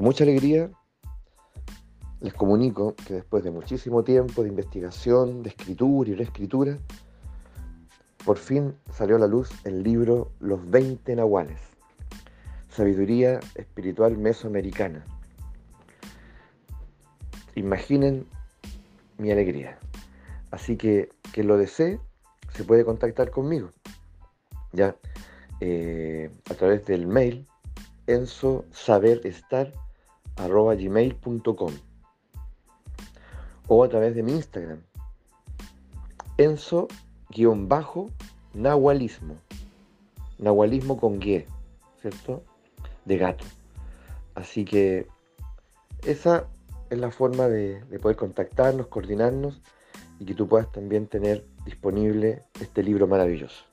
Con mucha alegría les comunico que después de muchísimo tiempo de investigación, de escritura y reescritura, por fin salió a la luz el libro Los 20 Nahuales, Sabiduría Espiritual Mesoamericana. Imaginen mi alegría. Así que quien lo desee se puede contactar conmigo. Ya eh, a través del mail ensosaberestar.gmail.com o a través de mi Instagram enso-nahualismo nahualismo con guía, ¿cierto? De gato. Así que esa es la forma de poder contactarnos, coordinarnos y que tú puedas también tener disponible este libro maravilloso.